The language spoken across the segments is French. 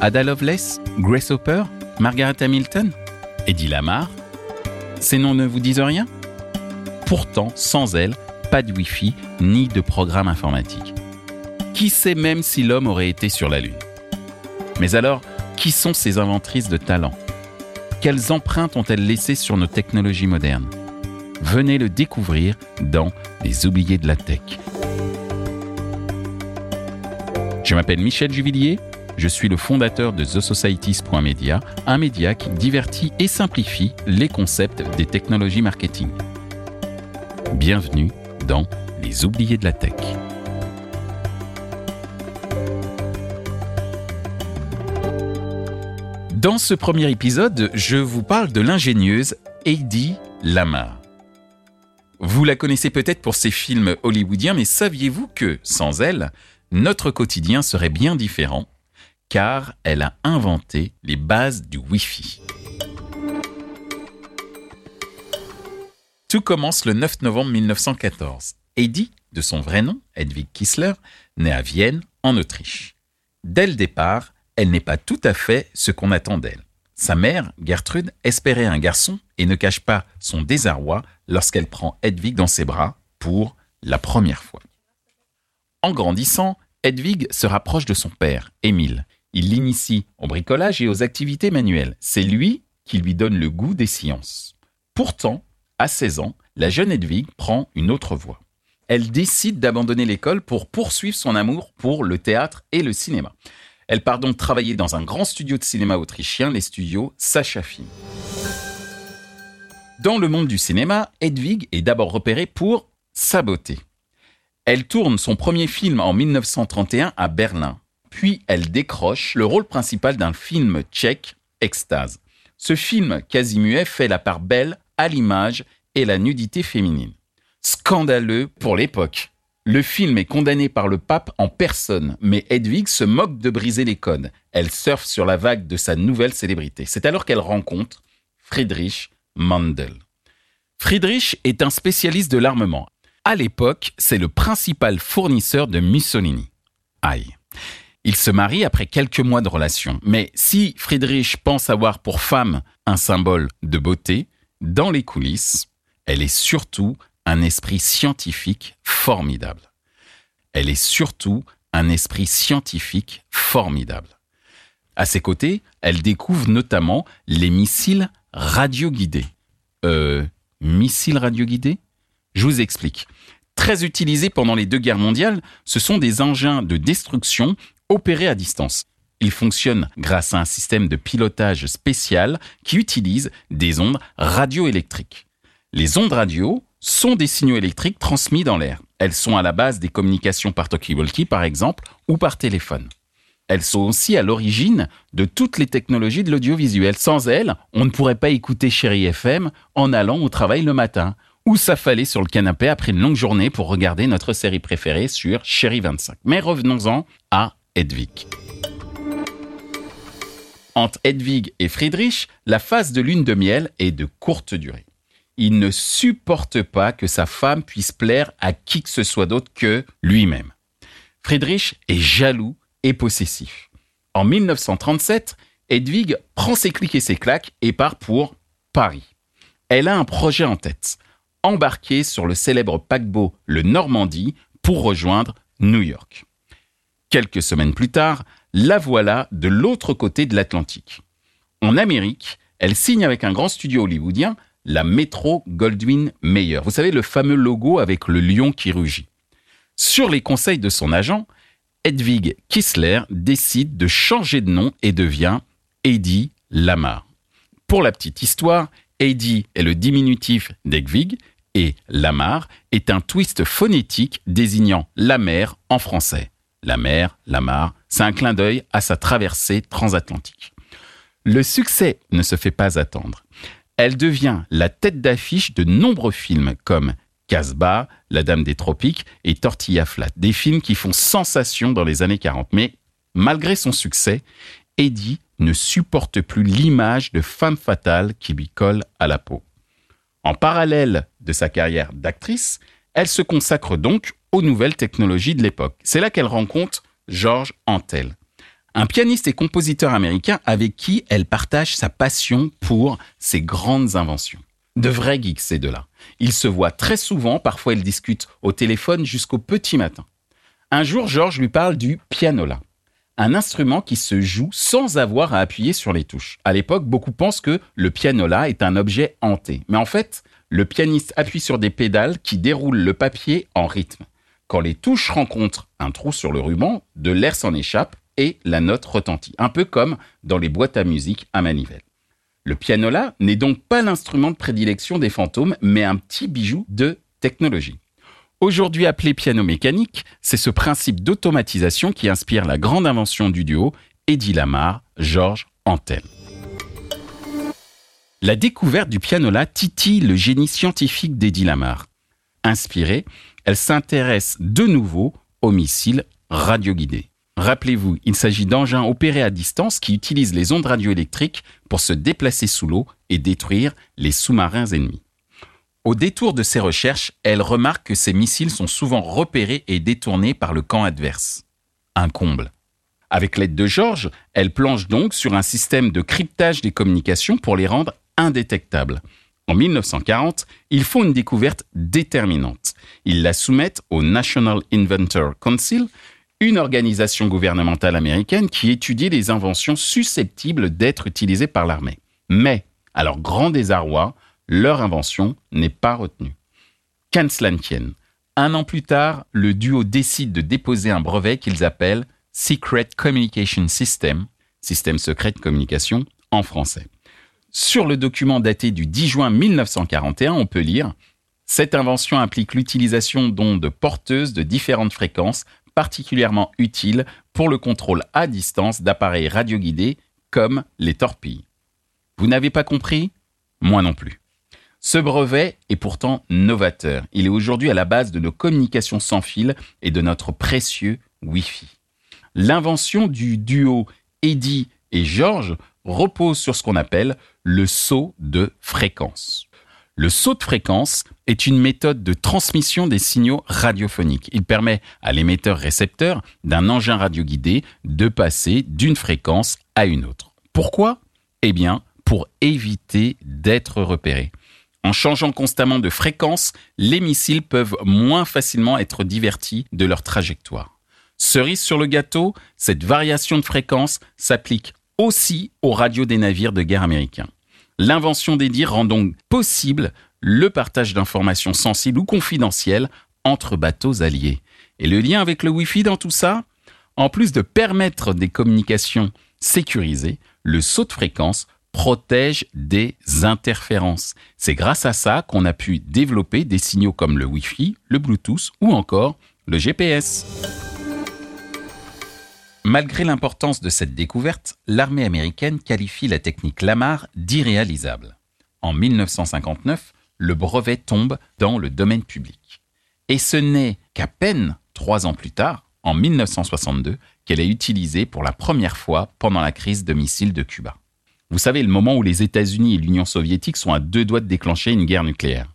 Ada Lovelace Grace Hopper Margaret Hamilton Eddie Lamar. Ces noms ne vous disent rien? Pourtant, sans elles, pas de Wi-Fi ni de programme informatique. Qui sait même si l'homme aurait été sur la Lune? Mais alors, qui sont ces inventrices de talent? Quelles empreintes ont-elles laissées sur nos technologies modernes? Venez le découvrir dans Les oubliés de la tech. Je m'appelle Michel Juvillier, je suis le fondateur de TheSocieties.media, un média qui divertit et simplifie les concepts des technologies marketing. Bienvenue dans Les oubliés de la tech. Dans ce premier épisode, je vous parle de l'ingénieuse Heidi Lamar. Vous la connaissez peut-être pour ses films hollywoodiens, mais saviez-vous que, sans elle, notre quotidien serait bien différent, car elle a inventé les bases du Wi-Fi. Tout commence le 9 novembre 1914. Heidi, de son vrai nom, Hedwig Kissler, naît à Vienne, en Autriche. Dès le départ, elle n'est pas tout à fait ce qu'on attend d'elle. Sa mère, Gertrude, espérait un garçon et ne cache pas son désarroi lorsqu'elle prend Hedwig dans ses bras pour la première fois. En grandissant, Hedwig se rapproche de son père, Émile. Il l'initie au bricolage et aux activités manuelles. C'est lui qui lui donne le goût des sciences. Pourtant, à 16 ans, la jeune Hedwig prend une autre voie. Elle décide d'abandonner l'école pour poursuivre son amour pour le théâtre et le cinéma. Elle part donc travailler dans un grand studio de cinéma autrichien, les studios Sacha Film. Dans le monde du cinéma, Hedwig est d'abord repérée pour sa beauté. Elle tourne son premier film en 1931 à Berlin, puis elle décroche le rôle principal d'un film tchèque, Extase. Ce film quasi muet fait la part belle à l'image et la nudité féminine. Scandaleux pour l'époque. Le film est condamné par le pape en personne, mais Hedwig se moque de briser les codes. Elle surfe sur la vague de sa nouvelle célébrité. C'est alors qu'elle rencontre Friedrich Mandel. Friedrich est un spécialiste de l'armement. À l'époque, c'est le principal fournisseur de Mussolini. Aïe. Il se marie après quelques mois de relation. Mais si Friedrich pense avoir pour femme un symbole de beauté, dans les coulisses, elle est surtout un esprit scientifique formidable. Elle est surtout un esprit scientifique formidable. À ses côtés, elle découvre notamment les missiles radioguidés. Euh, missiles radioguidés? Je vous explique. Très utilisés pendant les deux guerres mondiales, ce sont des engins de destruction opérés à distance. Ils fonctionnent grâce à un système de pilotage spécial qui utilise des ondes radioélectriques. Les ondes radio sont des signaux électriques transmis dans l'air. Elles sont à la base des communications par talkie-walkie, par exemple, ou par téléphone. Elles sont aussi à l'origine de toutes les technologies de l'audiovisuel. Sans elles, on ne pourrait pas écouter Chéri FM en allant au travail le matin, ou s'affaler sur le canapé après une longue journée pour regarder notre série préférée sur Chéri 25. Mais revenons-en à Hedwig. Entre Hedwig et Friedrich, la phase de lune de miel est de courte durée. Il ne supporte pas que sa femme puisse plaire à qui que ce soit d'autre que lui-même. Friedrich est jaloux et possessif. En 1937, Hedwig prend ses clics et ses claques et part pour Paris. Elle a un projet en tête, embarquer sur le célèbre paquebot le Normandie pour rejoindre New York. Quelques semaines plus tard, la voilà de l'autre côté de l'Atlantique. En Amérique, elle signe avec un grand studio hollywoodien, la Metro Goldwyn Mayer. Vous savez, le fameux logo avec le lion qui rugit. Sur les conseils de son agent, Hedwig Kissler décide de changer de nom et devient Heidi Lamar. Pour la petite histoire, Heidi est le diminutif d'Edwig et Lamar est un twist phonétique désignant la mer en français la mer, la mare, c'est un clin d'œil à sa traversée transatlantique. Le succès ne se fait pas attendre. Elle devient la tête d'affiche de nombreux films comme Casbah, La Dame des Tropiques et Tortilla Flat, des films qui font sensation dans les années 40. Mais malgré son succès, Eddie ne supporte plus l'image de femme fatale qui lui colle à la peau. En parallèle de sa carrière d'actrice, elle se consacre donc aux nouvelles technologies de l'époque. C'est là qu'elle rencontre Georges Antel, un pianiste et compositeur américain avec qui elle partage sa passion pour ses grandes inventions. De vrais geeks, ces deux-là. Ils se voient très souvent, parfois ils discutent au téléphone jusqu'au petit matin. Un jour, Georges lui parle du pianola, un instrument qui se joue sans avoir à appuyer sur les touches. À l'époque, beaucoup pensent que le pianola est un objet hanté. Mais en fait, le pianiste appuie sur des pédales qui déroulent le papier en rythme. Quand les touches rencontrent un trou sur le ruban, de l'air s'en échappe et la note retentit, un peu comme dans les boîtes à musique à manivelle. Le pianola n'est donc pas l'instrument de prédilection des fantômes, mais un petit bijou de technologie. Aujourd'hui appelé piano mécanique, c'est ce principe d'automatisation qui inspire la grande invention du duo Eddie Lamar, Georges Antel. La découverte du pianola titille le génie scientifique d'Eddie Lamar. Inspirée, elle s'intéresse de nouveau aux missiles radioguidés. Rappelez-vous, il s'agit d'engins opérés à distance qui utilisent les ondes radioélectriques pour se déplacer sous l'eau et détruire les sous-marins ennemis. Au détour de ses recherches, elle remarque que ces missiles sont souvent repérés et détournés par le camp adverse. Un comble. Avec l'aide de Georges, elle planche donc sur un système de cryptage des communications pour les rendre indétectables. En 1940, ils font une découverte déterminante. Ils la soumettent au National Inventor Council, une organisation gouvernementale américaine qui étudie les inventions susceptibles d'être utilisées par l'armée. Mais, à leur grand désarroi, leur invention n'est pas retenue. Qu'en un an plus tard, le duo décide de déposer un brevet qu'ils appellent Secret Communication System, système secret de communication en français. Sur le document daté du 10 juin 1941, on peut lire Cette invention implique l'utilisation d'ondes porteuses de différentes fréquences particulièrement utile pour le contrôle à distance d'appareils radioguidés comme les torpilles. Vous n'avez pas compris? Moi non plus. Ce brevet est pourtant novateur. Il est aujourd'hui à la base de nos communications sans fil et de notre précieux Wi-Fi. L'invention du duo Eddie et George repose sur ce qu'on appelle le saut de fréquence. Le saut de fréquence est une méthode de transmission des signaux radiophoniques. Il permet à l'émetteur-récepteur d'un engin radioguidé de passer d'une fréquence à une autre. Pourquoi? Eh bien, pour éviter d'être repéré. En changeant constamment de fréquence, les missiles peuvent moins facilement être divertis de leur trajectoire. Cerise sur le gâteau, cette variation de fréquence s'applique aussi aux radios des navires de guerre américains. L'invention des dires rend donc possible le partage d'informations sensibles ou confidentielles entre bateaux alliés. Et le lien avec le Wi-Fi dans tout ça En plus de permettre des communications sécurisées, le saut de fréquence protège des interférences. C'est grâce à ça qu'on a pu développer des signaux comme le Wi-Fi, le Bluetooth ou encore le GPS. Malgré l'importance de cette découverte, l'armée américaine qualifie la technique Lamar d'irréalisable. En 1959, le brevet tombe dans le domaine public. Et ce n'est qu'à peine trois ans plus tard, en 1962, qu'elle est utilisée pour la première fois pendant la crise de missiles de Cuba. Vous savez, le moment où les États-Unis et l'Union soviétique sont à deux doigts de déclencher une guerre nucléaire.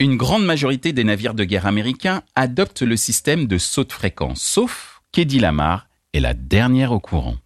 Une grande majorité des navires de guerre américains adoptent le système de saut de fréquence, sauf qu'Eddie Lamar est la dernière au courant.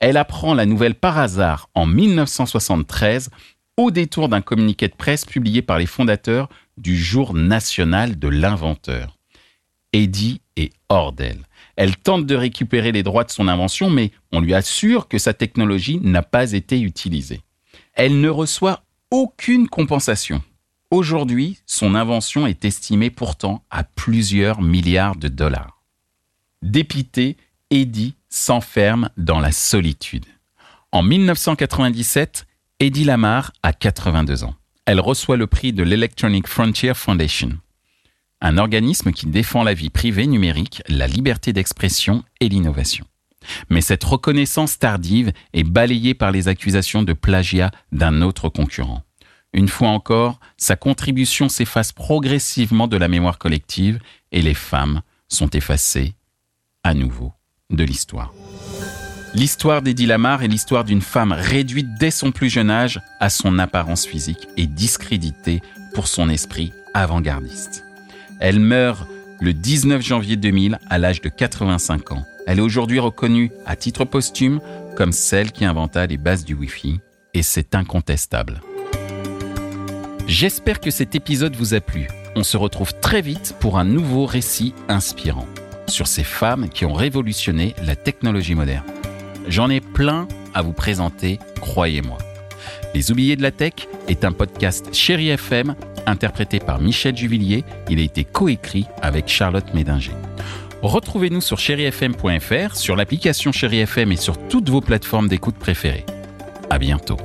Elle apprend la nouvelle par hasard en 1973 au détour d'un communiqué de presse publié par les fondateurs du Jour national de l'inventeur. Eddie est hors d'elle. Elle tente de récupérer les droits de son invention, mais on lui assure que sa technologie n'a pas été utilisée. Elle ne reçoit aucune compensation. Aujourd'hui, son invention est estimée pourtant à plusieurs milliards de dollars. Dépité, Eddie s'enferme dans la solitude. En 1997, Eddie Lamar a 82 ans. Elle reçoit le prix de l'Electronic Frontier Foundation, un organisme qui défend la vie privée numérique, la liberté d'expression et l'innovation. Mais cette reconnaissance tardive est balayée par les accusations de plagiat d'un autre concurrent. Une fois encore, sa contribution s'efface progressivement de la mémoire collective et les femmes sont effacées à nouveau de l'histoire. L'histoire d'Eddie Lamar est l'histoire d'une femme réduite dès son plus jeune âge à son apparence physique et discréditée pour son esprit avant-gardiste. Elle meurt le 19 janvier 2000 à l'âge de 85 ans. Elle est aujourd'hui reconnue à titre posthume comme celle qui inventa les bases du Wi-Fi, et c'est incontestable. J'espère que cet épisode vous a plu. On se retrouve très vite pour un nouveau récit inspirant sur ces femmes qui ont révolutionné la technologie moderne. J'en ai plein à vous présenter, croyez-moi. Les oubliés de la tech est un podcast Chéri FM interprété par Michel Juvillier. Il a été coécrit avec Charlotte Médinger. Retrouvez-nous sur chérifm.fr, sur l'application Chéri FM et sur toutes vos plateformes d'écoute préférées. À bientôt.